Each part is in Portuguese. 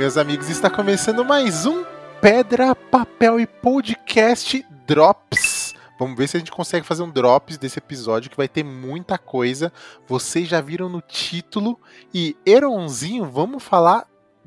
Meus amigos, está começando mais um Pedra, Papel e Podcast Drops. Vamos ver se a gente consegue fazer um drops desse episódio que vai ter muita coisa. Vocês já viram no título. E Eronzinho, vamos falar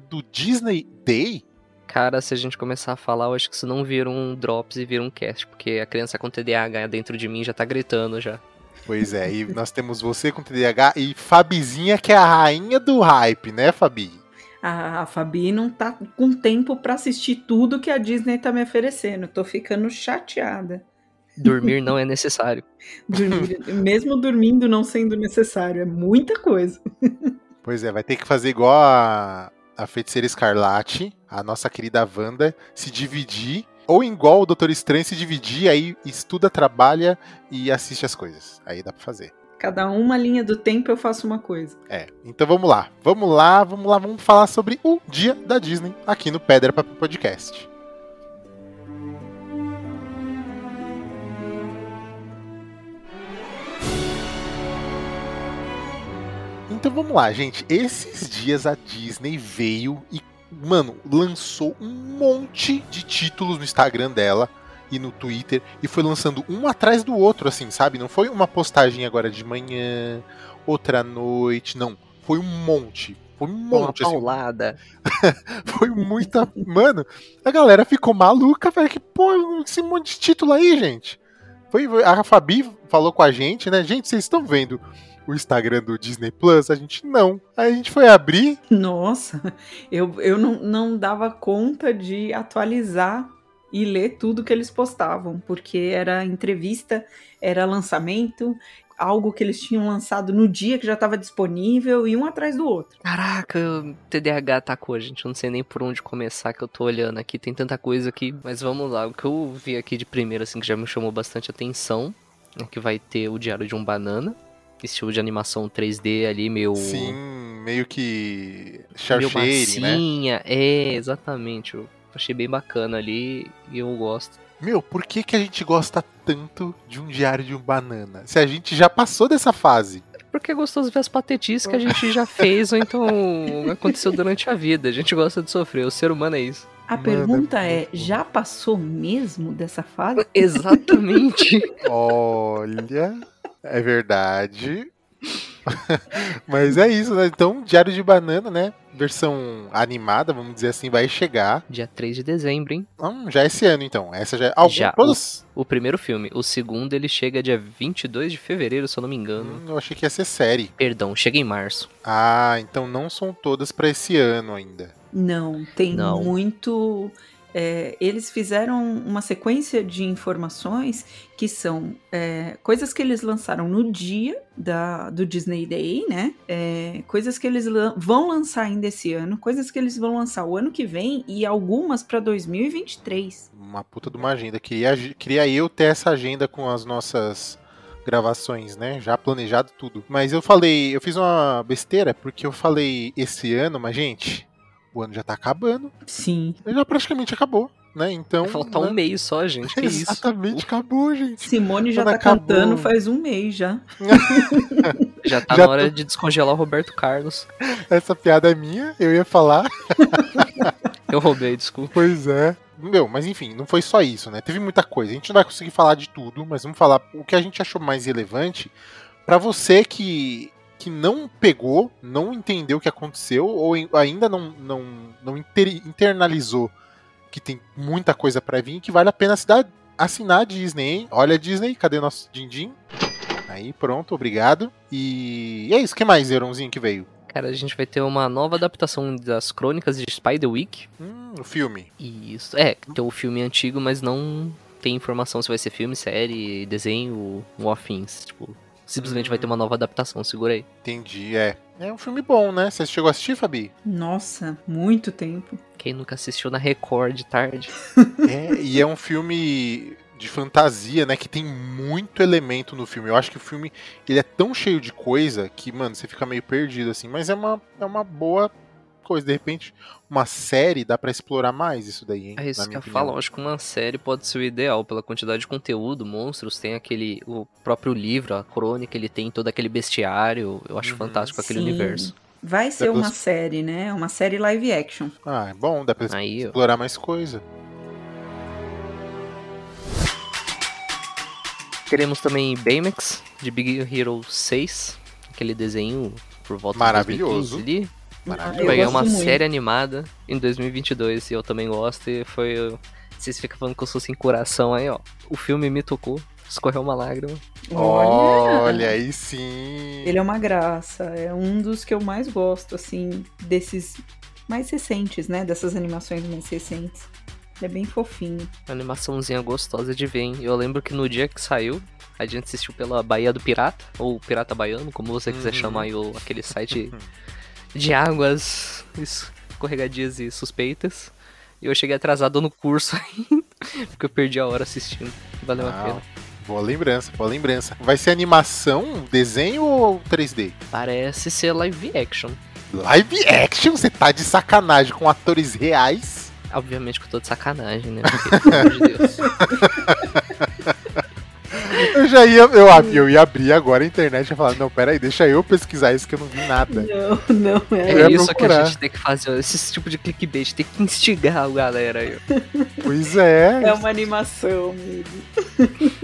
do Disney Day? Cara, se a gente começar a falar, eu acho que isso não vira um drops e vira um cast, porque a criança com TDAH dentro de mim já tá gritando já. Pois é, e nós temos você com TDAH e Fabizinha, que é a rainha do hype, né, Fabi? A, a Fabi não tá com tempo para assistir tudo que a Disney tá me oferecendo. Tô ficando chateada. Dormir não é necessário. Dormir, mesmo dormindo não sendo necessário, é muita coisa. Pois é, vai ter que fazer igual a, a Feiticeira Escarlate, a nossa querida Wanda, se dividir ou igual o Doutor Estranho se dividir, aí estuda, trabalha e assiste as coisas. Aí dá pra fazer. Cada uma linha do tempo eu faço uma coisa. É, então vamos lá. Vamos lá, vamos lá, vamos falar sobre o dia da Disney aqui no Pedra Papel Podcast. Então vamos lá, gente. Esses dias a Disney veio e mano, lançou um monte de títulos no Instagram dela e no Twitter e foi lançando um atrás do outro, assim, sabe? Não foi uma postagem agora de manhã, outra à noite, não. Foi um monte. Foi um monte, uma paulada. Assim. foi muita. Mano, a galera ficou maluca, velho. Que pô, esse monte de título aí, gente. Foi, a Fabi falou com a gente, né? Gente, vocês estão vendo o Instagram do Disney Plus? A gente não. Aí a gente foi abrir. Nossa, eu, eu não, não dava conta de atualizar e ler tudo que eles postavam, porque era entrevista, era lançamento, algo que eles tinham lançado no dia que já estava disponível e um atrás do outro. Caraca, o TDAH atacou a gente, eu não sei nem por onde começar que eu tô olhando aqui, tem tanta coisa aqui, mas vamos lá, o que eu vi aqui de primeiro assim que já me chamou bastante atenção, é que vai ter o Diário de um Banana, estilo de animação 3D ali, meio. Sim, meio que. Meio né? massinha. né? É, exatamente. Eu achei bem bacana ali e eu gosto. Meu, por que, que a gente gosta tanto de um diário de um banana? Se a gente já passou dessa fase. Porque é gostoso ver as patetices que a gente já fez ou então aconteceu durante a vida. A gente gosta de sofrer, o ser humano é isso. A Mano, pergunta é, é, já passou mesmo dessa fase? Exatamente. Olha, é verdade. Mas é isso, né? Então, Diário de Banana, né? Versão animada, vamos dizer assim, vai chegar. Dia 3 de dezembro, hein? Hum, já esse ano, então. Essa já. Ah, já todos... o, o, primeiro filme. O segundo, ele chega dia 22 de fevereiro, se eu não me engano. Hum, eu achei que ia ser série. Perdão, chega em março. Ah, então não são todas para esse ano ainda. Não, tem não. muito é, eles fizeram uma sequência de informações que são é, coisas que eles lançaram no dia da, do Disney Day, né? É, coisas que eles lan vão lançar ainda esse ano, coisas que eles vão lançar o ano que vem e algumas para 2023. Uma puta de uma agenda. Queria, queria eu ter essa agenda com as nossas gravações, né? Já planejado tudo. Mas eu falei, eu fiz uma besteira porque eu falei esse ano, mas gente, o ano já tá acabando. Sim. Ele já praticamente acabou. Né? Então, Falta né? um mês só, gente. Que Exatamente, isso? acabou, gente. Simone já Quando tá acabou... cantando faz um mês já. já tá já na hora tô... de descongelar o Roberto Carlos. Essa piada é minha, eu ia falar. eu roubei, desculpa. Pois é. Meu, mas enfim, não foi só isso, né? Teve muita coisa. A gente não vai conseguir falar de tudo, mas vamos falar o que a gente achou mais relevante para você que que não pegou, não entendeu o que aconteceu, ou ainda não, não, não inter, internalizou que tem muita coisa para vir que vale a pena assinar, assinar a Disney, hein? Olha a Disney, cadê nosso din-din? Aí, pronto, obrigado. E, e é isso, que mais, Euronzinho, que veio? Cara, a gente vai ter uma nova adaptação das crônicas de Spider-Week. Hum, o filme. Isso, é, tem o filme antigo, mas não tem informação se vai ser filme, série, desenho ou afins. Tipo, simplesmente vai ter uma nova adaptação, segura aí. Entendi, é. É um filme bom, né? Você chegou a assistir, Fabi? Nossa, muito tempo. Quem nunca assistiu na Record de tarde? é, e é um filme de fantasia, né? Que tem muito elemento no filme. Eu acho que o filme ele é tão cheio de coisa que, mano, você fica meio perdido assim. Mas é uma, é uma boa coisa. De repente, uma série dá para explorar mais isso daí, hein? É isso que eu falo. Acho que uma série pode ser o ideal pela quantidade de conteúdo. Monstros tem aquele. O próprio livro, a crônica, ele tem todo aquele bestiário. Eu acho uhum, fantástico aquele sim. universo. Vai ser uma série, né? Uma série live action. Ah, é bom, dá pra Aí, explorar mais coisa. Teremos também Baymax, de Big Hero 6. Aquele desenho por volta Maravilhoso. de 2015 ali. Maravilhoso. Vai ganhar uma muito. série animada em 2022 e eu também gosto. E foi. Vocês ficam falando que eu sou sem coração aí, ó. O filme me tocou, escorreu uma lágrima. Olha, Olha aí sim. Ele é uma graça. É um dos que eu mais gosto, assim, desses mais recentes, né? Dessas animações mais recentes. Ele é bem fofinho. Animaçãozinha gostosa de ver, hein? Eu lembro que no dia que saiu, a gente assistiu pela Bahia do Pirata, ou Pirata Baiano, como você quiser uhum. chamar aí, o, aquele site de águas escorregadias e suspeitas. E eu cheguei atrasado no curso ainda, porque eu perdi a hora assistindo. Valeu ah, a pena. Boa lembrança, boa lembrança. Vai ser animação, desenho ou 3D? Parece ser live action. Live action? Você tá de sacanagem com atores reais? Obviamente que eu tô de sacanagem, né? Porque, pelo amor de Deus. Eu já ia, eu, eu ia abrir agora a internet e falar, não, peraí, deixa eu pesquisar isso que eu não vi nada. Não, não, é. É isso procurar. que a gente tem que fazer, esse tipo de clickbait, tem que instigar a galera aí. Pois é. É uma animação, amigo.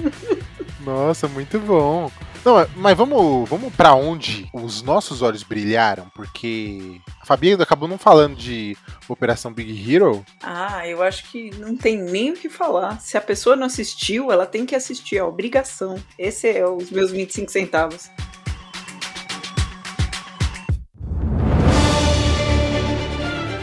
Nossa, muito bom. Não, mas vamos, vamos para onde os nossos olhos brilharam, porque a Fabiana acabou não falando de Operação Big Hero. Ah, eu acho que não tem nem o que falar. Se a pessoa não assistiu, ela tem que assistir, é obrigação. Esse é os meus 25 centavos.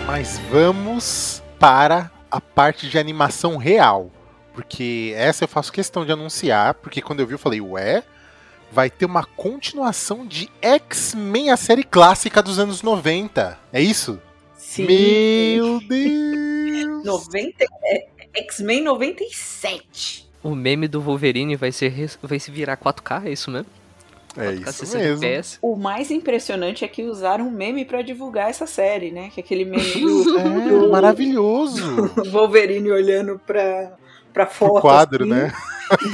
Mas vamos para a parte de animação real. Porque essa eu faço questão de anunciar, porque quando eu vi eu falei, ué, vai ter uma continuação de X-Men, a série clássica dos anos 90. É isso? Sim. Meu Deus! 90, é, X-Men 97. O meme do Wolverine vai, ser, vai se virar 4K, é isso mesmo? É isso mesmo. FPS. O mais impressionante é que usaram um meme para divulgar essa série, né? Que é aquele meme do, é, do maravilhoso. Wolverine olhando pra, pra foto. O quadro, assim. né?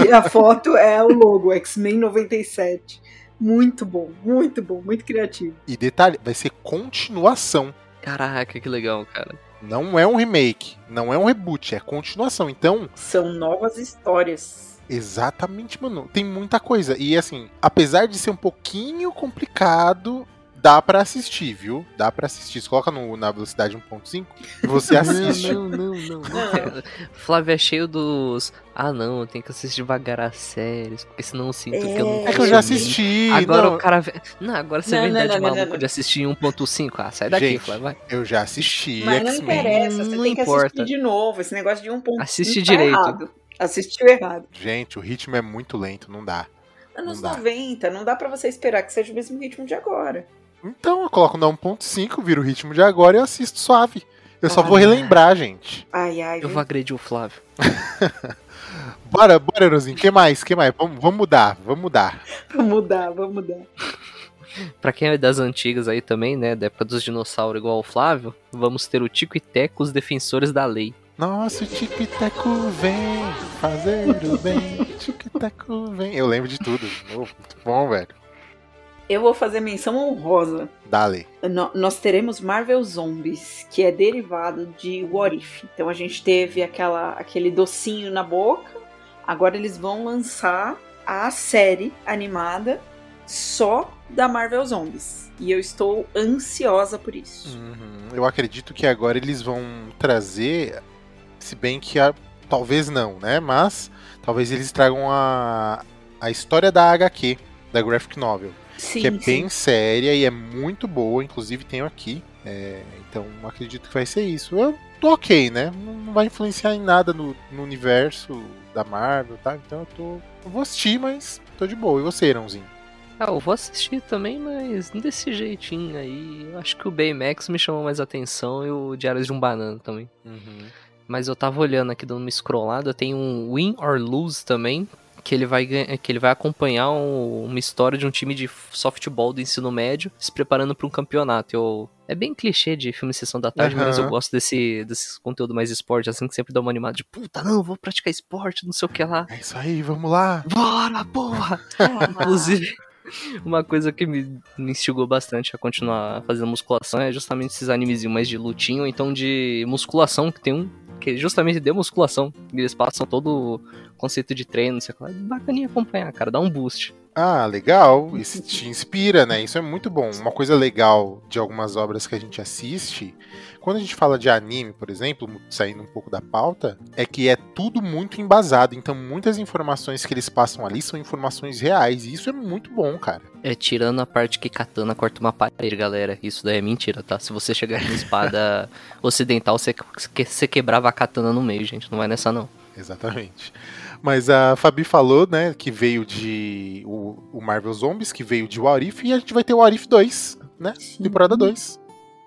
E a foto é o logo, X-Men 97. Muito bom, muito bom, muito criativo. E detalhe, vai ser continuação. Caraca, que legal, cara. Não é um remake, não é um reboot, é continuação. Então. São novas histórias. Exatamente, mano. Tem muita coisa. E assim, apesar de ser um pouquinho complicado, dá para assistir, viu? Dá para assistir. Você coloca no, na velocidade 1.5 e você assiste. Não, não, não, não. Flávio é cheio dos. Ah, não, eu tenho que assistir devagar as séries, porque senão eu sinto é... que eu não. É que eu já assisti. Agora não. o cara. Não, agora você é verdade não, maluco de assistir 1.5. Ah, sai daqui, Gente, Flávio, vai. Eu já assisti. Mas não interessa, você não tem que importa. assistir de novo. Esse negócio de 1.5. Assiste tá direito. Errado. Assistiu errado. Gente, o ritmo é muito lento, não dá. Anos não 90, não dá para você esperar que seja o mesmo ritmo de agora. Então eu coloco no 1.5, viro o ritmo de agora e assisto suave. Eu só vou relembrar, gente. Ai, ai. Eu vou agredir o Flávio. bora, bora, Erozinho. que mais? que mais? Vamos, vamos mudar, vamos mudar. Vamos mudar, vamos mudar. pra quem é das antigas aí também, né, da época dos dinossauros igual o Flávio, vamos ter o Tico e Teco, os defensores da lei. Nossa, o Tico e Teco vem fazer o bem. Tico e Teco vem. Eu lembro de tudo. muito bom, velho. Eu vou fazer menção honrosa. Dale. No, nós teremos Marvel Zombies, que é derivado de What If. Então a gente teve aquela, aquele docinho na boca. Agora eles vão lançar a série animada só da Marvel Zombies. E eu estou ansiosa por isso. Uhum. Eu acredito que agora eles vão trazer, se bem que a, talvez não, né? Mas talvez eles tragam a, a história da HQ, da Graphic Novel. Sim, que é sim. bem séria e é muito boa, inclusive tenho aqui. É, então acredito que vai ser isso. Eu tô ok, né? Não vai influenciar em nada no, no universo da Marvel, tá? Então eu tô. Eu vou assistir, mas tô de boa. E você, Irãozinho? Ah, eu vou assistir também, mas desse jeitinho aí. Eu acho que o Baymax me chamou mais atenção e o Diário de um Banana também. Uhum. Mas eu tava olhando aqui, dando uma scrollada, tem um Win or Lose também, que ele vai, que ele vai acompanhar um, uma história de um time de softball do ensino médio se preparando para um campeonato. Eu, é bem clichê de filme Sessão da Tarde, uhum. mas eu gosto desse, desse conteúdo mais esporte, assim, que sempre dá uma animada de puta, não, vou praticar esporte, não sei o que lá. É isso aí, vamos lá. Bora, porra! Inclusive, Uma coisa que me, me instigou bastante a continuar fazendo musculação é justamente esses animezinhos mais de lutinho, ou então de musculação, que tem um que justamente de musculação. Eles passam todo o conceito de treino, sei lá. Bacaninha acompanhar, cara, dá um boost. Ah, legal. Isso te inspira, né? Isso é muito bom. Uma coisa legal de algumas obras que a gente assiste, quando a gente fala de anime, por exemplo, saindo um pouco da pauta, é que é tudo muito embasado. Então, muitas informações que eles passam ali são informações reais. E isso é muito bom, cara. É, tirando a parte que katana corta uma parede, galera. Isso daí é mentira, tá? Se você chegar com espada ocidental, você, você quebrava a katana no meio, gente. Não vai nessa, não. Exatamente. Mas a Fabi falou, né, que veio de o, o Marvel Zombies, que veio de What If, e a gente vai ter o What If 2, né? Sim. Temporada 2.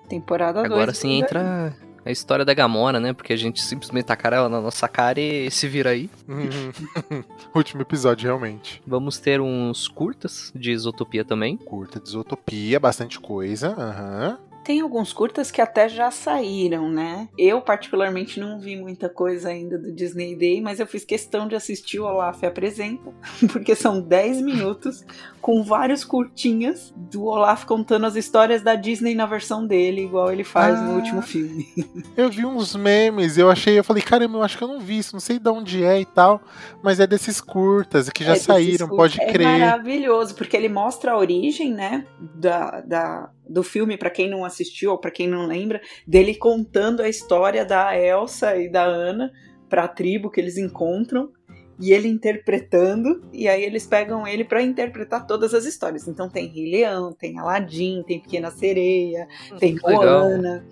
Temporada 2. Agora sim entra a história da Gamora, né? Porque a gente simplesmente tacar ela na nossa cara e se vira aí. Último episódio, realmente. Vamos ter uns curtas de Isotopia também. Curta de Isotopia, bastante coisa. Aham. Uhum. Tem alguns curtas que até já saíram, né? Eu, particularmente, não vi muita coisa ainda do Disney Day, mas eu fiz questão de assistir o Olaf Apresenta, porque são 10 minutos com vários curtinhas do Olaf contando as histórias da Disney na versão dele, igual ele faz ah, no último filme. Eu vi uns memes, eu achei, eu falei, caramba, eu acho que eu não vi isso, não sei de onde é e tal, mas é desses curtas que já é saíram, pode é crer. É maravilhoso, porque ele mostra a origem, né, da, da do filme, para quem não assistiu ou para quem não lembra, dele contando a história da Elsa e da Ana para a tribo que eles encontram e ele interpretando, e aí eles pegam ele para interpretar todas as histórias. Então tem Rei Leão, tem Aladdin, tem Pequena Sereia, hum, tem Moana.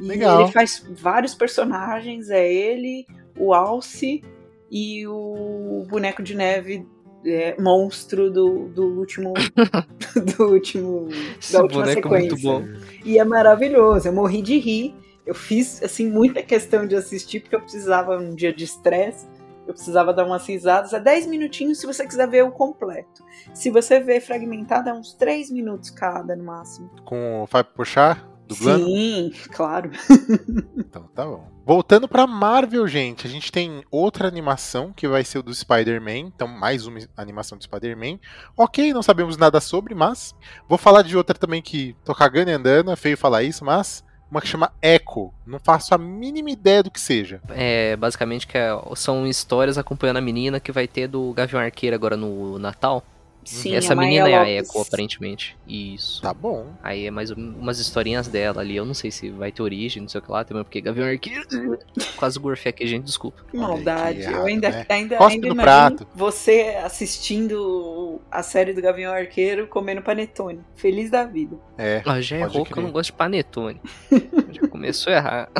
E Legal. ele faz vários personagens, é ele, o Alce e o boneco de neve é, monstro do, do último. do último. Esse da última sequência. É muito bom. E é maravilhoso. Eu morri de rir. Eu fiz assim muita questão de assistir porque eu precisava um dia de estresse. Eu precisava dar umas risadas. É 10 minutinhos se você quiser ver o completo. Se você ver fragmentado, é uns 3 minutos cada no máximo. Com o Fábio Pochar? Dublando? Sim, claro. então tá bom. Voltando pra Marvel, gente, a gente tem outra animação que vai ser o do Spider-Man. Então, mais uma animação do Spider-Man. Ok, não sabemos nada sobre, mas. Vou falar de outra também que tô cagando e andando, é feio falar isso, mas. Uma que chama Echo. Não faço a mínima ideia do que seja. É, basicamente que é, são histórias acompanhando a menina que vai ter do Gavião Arqueiro agora no Natal. Sim, Essa menina é a Echo, aparentemente. Isso. Tá bom. Aí é mais umas historinhas dela ali. Eu não sei se vai ter origem, não sei o que lá, também porque Gavião Arqueiro. Quase gorfei aqui, gente, desculpa. Que maldade. Errado, eu ainda, né? ainda, ainda imagino prato. você assistindo a série do Gavião Arqueiro comendo panetone. Feliz da vida. É. Ah, já errou que eu não gosto de panetone. já começou a errar.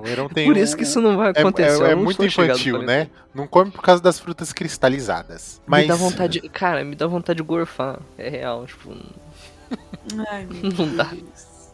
Por isso que isso não vai acontecer. É, é, é muito infantil, né? Não come por causa das frutas cristalizadas. Mas... Me dá vontade. Cara, me dá vontade de gorfar. É real, tipo. Ai, não dá.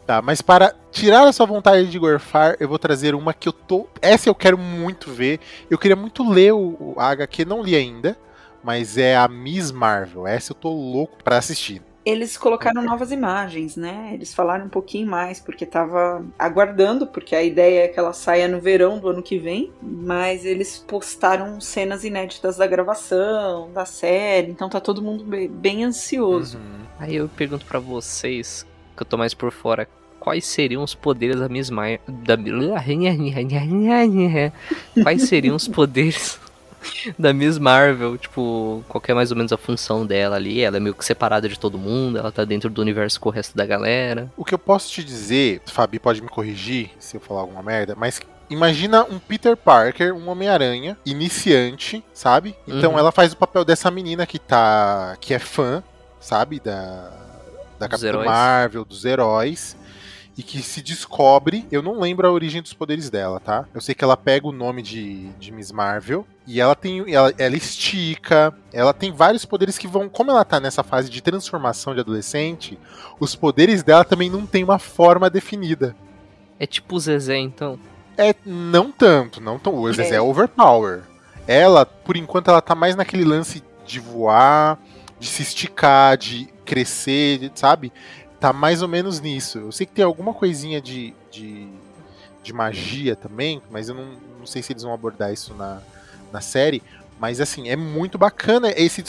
Tá, mas para tirar a sua vontade de gorfar, eu vou trazer uma que eu tô. Essa eu quero muito ver. Eu queria muito ler o, o HQ, não li ainda. Mas é a Miss Marvel. Essa eu tô louco pra assistir eles colocaram novas imagens, né? Eles falaram um pouquinho mais, porque tava aguardando, porque a ideia é que ela saia no verão do ano que vem, mas eles postaram cenas inéditas da gravação, da série, então tá todo mundo bem, ansioso. Uhum. Aí eu pergunto para vocês, que eu tô mais por fora, quais seriam os poderes da Miss Mar... da... quais seriam os poderes da Miss Marvel, tipo, qual é mais ou menos a função dela ali. Ela é meio que separada de todo mundo, ela tá dentro do universo com o resto da galera. O que eu posso te dizer, Fabi pode me corrigir se eu falar alguma merda, mas imagina um Peter Parker, um Homem-Aranha, iniciante, sabe? Então uhum. ela faz o papel dessa menina que tá. que é fã, sabe? Da. Da Capitã Marvel, dos heróis e que se descobre. Eu não lembro a origem dos poderes dela, tá? Eu sei que ela pega o nome de, de Miss Marvel e ela tem. Ela, ela estica. Ela tem vários poderes que vão. Como ela tá nessa fase de transformação de adolescente, os poderes dela também não tem uma forma definida. É tipo o Zezé, então? É, não tanto, não tão. O Zezé é, é overpower. Ela, por enquanto, ela tá mais naquele lance de voar, de se esticar, de crescer, sabe? Tá mais ou menos nisso. Eu sei que tem alguma coisinha de, de, de magia também, mas eu não, não sei se eles vão abordar isso na, na série. Mas assim, é muito bacana esse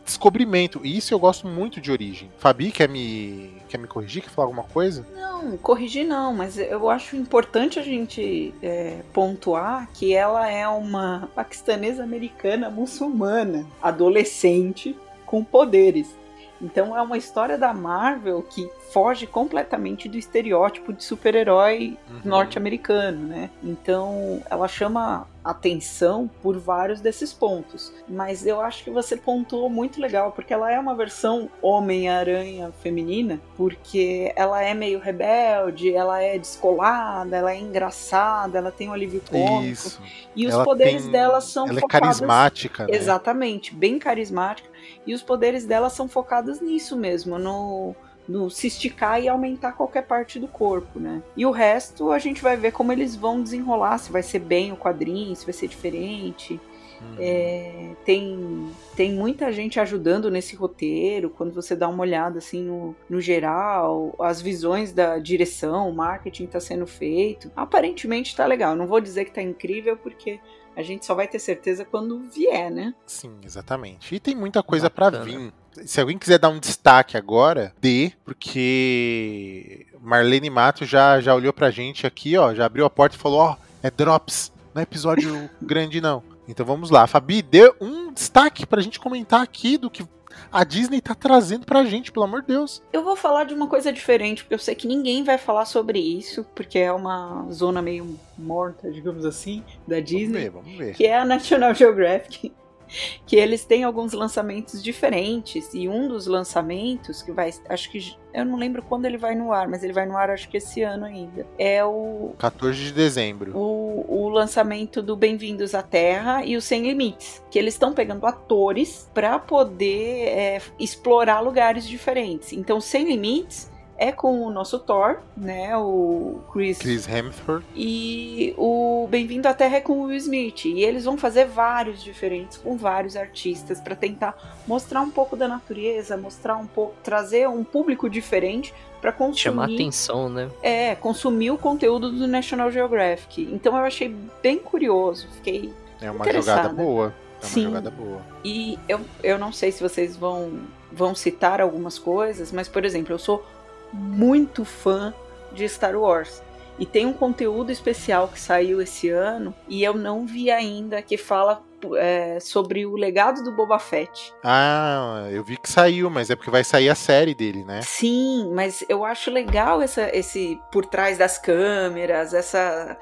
redescobrimento. E isso eu gosto muito de Origem. Fabi, quer me, quer me corrigir? Quer falar alguma coisa? Não, corrigir não, mas eu acho importante a gente é, pontuar que ela é uma paquistanesa americana muçulmana, adolescente, com poderes. Então é uma história da Marvel que foge completamente do estereótipo de super-herói uhum. norte-americano, né? Então ela chama atenção por vários desses pontos. Mas eu acho que você pontuou muito legal, porque ela é uma versão Homem-Aranha feminina, porque ela é meio rebelde, ela é descolada, ela é engraçada, ela tem um alívio cômico. Isso. E os ela poderes tem... dela são ela focados... é carismática, né? Exatamente, bem carismática. E os poderes dela são focados nisso mesmo, no, no se esticar e aumentar qualquer parte do corpo, né? E o resto a gente vai ver como eles vão desenrolar, se vai ser bem o quadrinho, se vai ser diferente. Uhum. É, tem, tem muita gente ajudando nesse roteiro. Quando você dá uma olhada assim no, no geral, as visões da direção, o marketing está sendo feito. Aparentemente está legal. Não vou dizer que está incrível, porque a gente só vai ter certeza quando vier, né? Sim, exatamente. E tem muita coisa para vir. Se alguém quiser dar um destaque agora, dê, porque Marlene Mato já, já olhou pra gente aqui, ó, já abriu a porta e falou, ó, é Drops, não é episódio grande não. Então vamos lá, Fabi, dê um destaque pra gente comentar aqui do que a Disney tá trazendo pra gente, pelo amor de Deus. Eu vou falar de uma coisa diferente, porque eu sei que ninguém vai falar sobre isso, porque é uma zona meio morta, digamos assim, da Disney. Vamos ver, vamos ver. Que é a National Geographic. que eles têm alguns lançamentos diferentes e um dos lançamentos que vai, acho que eu não lembro quando ele vai no ar, mas ele vai no ar acho que esse ano ainda. É o 14 de dezembro. O, o lançamento do Bem-vindos à Terra e o Sem Limites, que eles estão pegando atores para poder é, explorar lugares diferentes. Então, Sem Limites é com o nosso Thor, né? O Chris. Chris Hemsworth. E o Bem-vindo à Terra é com o Will Smith. E eles vão fazer vários diferentes com vários artistas para tentar mostrar um pouco da natureza, mostrar um pouco, trazer um público diferente para consumir. Chamar atenção, né? É, consumir o conteúdo do National Geographic. Então eu achei bem curioso, fiquei. É uma jogada boa. É uma Sim. jogada boa. E eu, eu não sei se vocês vão, vão citar algumas coisas, mas, por exemplo, eu sou muito fã de Star Wars. E tem um conteúdo especial que saiu esse ano e eu não vi ainda que fala é, sobre o legado do Boba Fett. Ah, eu vi que saiu, mas é porque vai sair a série dele, né? Sim, mas eu acho legal essa, esse por trás das câmeras, essa,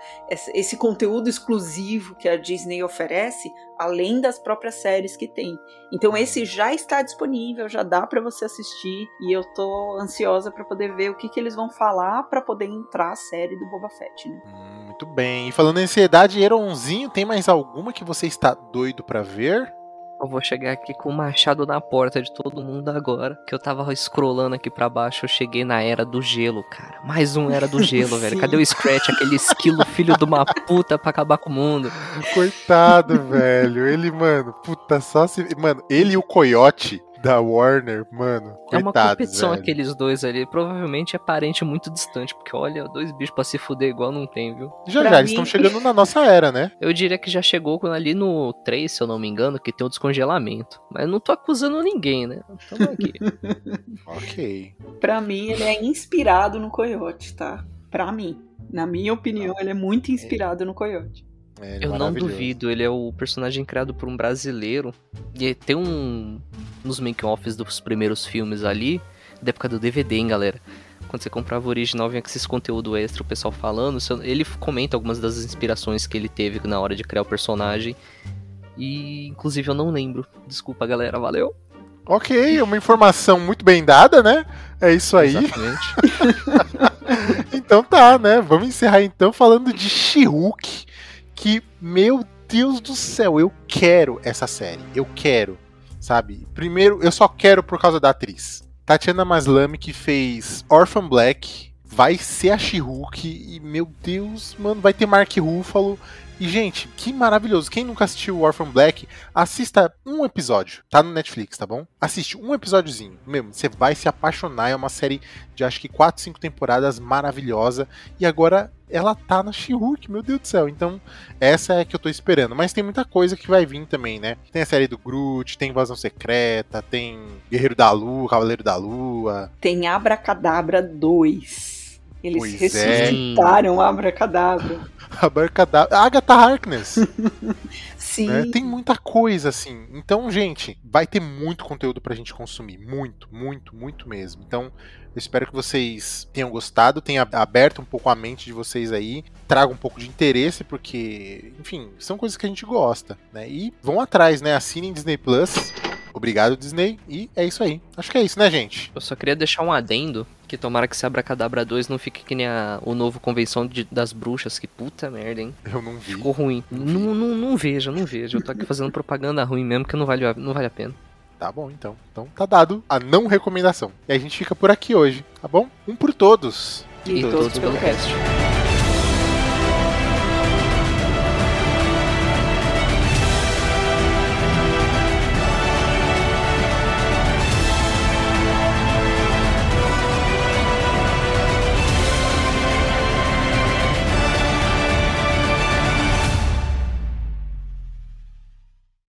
esse conteúdo exclusivo que a Disney oferece, além das próprias séries que tem. Então esse já está disponível, já dá para você assistir e eu tô ansiosa para poder ver o que, que eles vão falar para poder entrar a série do Boba Fett, né? Hum, muito bem. E falando em ansiedade, Eronzinho, tem mais alguma que você está doido para ver? Eu vou chegar aqui com o machado na porta de todo mundo agora. Que eu tava scrollando aqui para baixo, eu cheguei na Era do Gelo, cara. Mais um Era do Gelo, velho. Cadê o Scratch, aquele esquilo filho de uma puta pra acabar com o mundo? Coitado, velho. Ele, mano, puta, só se. Mano, ele e o Coyote da Warner, mano. É uma coitados, competição velho. aqueles dois ali. Provavelmente é parente muito distante, porque olha, dois bichos pra se fuder igual não tem, viu? Já Pra já, eles mim- estão chegando na nossa era, né? Eu diria que já chegou quando ali no 3, se eu não me engano, que tem o descongelamento. Mas não tô acusando ninguém, né? Tamo aqui. Ok. Pra mim ele é inspirado no Coyote, tá? Pra mim. Na minha opinião, ele é muito inspirado no Coyote. É, é Eu não duvido, ele é o personagem criado por um brasileiro. E tem um. Nos make-offs dos primeiros filmes ali, da época do DVD, hein, galera. Quando você comprava o original, vinha com esses conteúdo extra, o pessoal falando. Ele comenta algumas das inspirações que ele teve na hora de criar o personagem. E, inclusive, eu não lembro. Desculpa, galera, valeu. Ok, uma informação muito bem dada, né? É isso aí. Exatamente. Então tá, né? Vamos encerrar então falando de She-Hulk. Que, meu Deus do céu, eu quero essa série. Eu quero, sabe? Primeiro, eu só quero por causa da atriz. Tatiana Maslany, que fez Orphan Black, vai ser a She-Hulk. E, meu Deus, mano, vai ter Mark Ruffalo. E, gente, que maravilhoso. Quem nunca assistiu Orphan Black, assista um episódio. Tá no Netflix, tá bom? Assiste um episódiozinho. Mesmo, você vai se apaixonar. É uma série de acho que 4, 5 temporadas maravilhosa. E agora ela tá na She-Hulk, meu Deus do céu. Então, essa é a que eu tô esperando. Mas tem muita coisa que vai vir também, né? Tem a série do Groot, tem Invasão Secreta, tem Guerreiro da Lua, Cavaleiro da Lua. Tem Abracadabra 2. Eles pois ressuscitaram é. Abracadabra. Abracadabra. Agatha Harkness. Sim. Né? Tem muita coisa, assim. Então, gente, vai ter muito conteúdo pra gente consumir. Muito, muito, muito mesmo. Então, eu espero que vocês tenham gostado, tenha aberto um pouco a mente de vocês aí, traga um pouco de interesse, porque, enfim, são coisas que a gente gosta, né? E vão atrás, né? Assinem Disney Plus. Obrigado, Disney. E é isso aí. Acho que é isso, né, gente? Eu só queria deixar um adendo que tomara que se abra Cadabra 2 não fique que nem a, o novo Convenção de, das Bruxas, que puta merda, hein? Eu não vi. Ficou ruim. Não, não, não, não vejo, não vejo. Eu tô aqui fazendo propaganda ruim mesmo, que não vale, não vale a pena. Tá bom, então. Então tá dado a não recomendação. E a gente fica por aqui hoje, tá bom? Um por todos. E, e todos, todos pelo cast.